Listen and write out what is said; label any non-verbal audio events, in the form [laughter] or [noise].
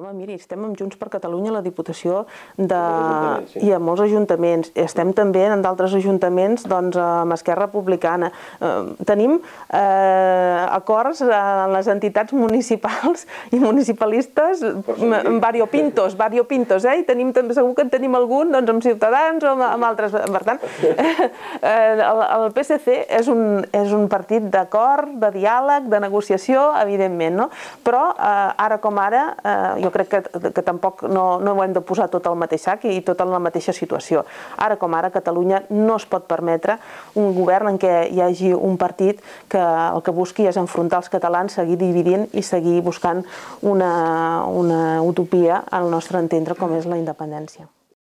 Home, miri, estem amb Junts per Catalunya a la Diputació de... sí. i a molts ajuntaments. Estem també en d'altres ajuntaments doncs, amb Esquerra Republicana. Eh, tenim eh, acords en les entitats municipals i municipalistes variopintos, variopintos, eh? I tenim, també segur que en tenim algun doncs, amb Ciutadans o amb, amb altres. Per tant, [laughs] eh, el, el PSC és un, és un partit d'acord, de diàleg, de negociació, evidentment, no? Però eh, ara com ara, eh, jo crec que, que tampoc no, no ho hem de posar tot al mateix sac i tot en la mateixa situació. Ara com ara, Catalunya no es pot permetre un govern en què hi hagi un partit que el que busqui és enfrontar els catalans, seguir dividint i seguir buscant una, una utopia al nostre entendre com és la independència.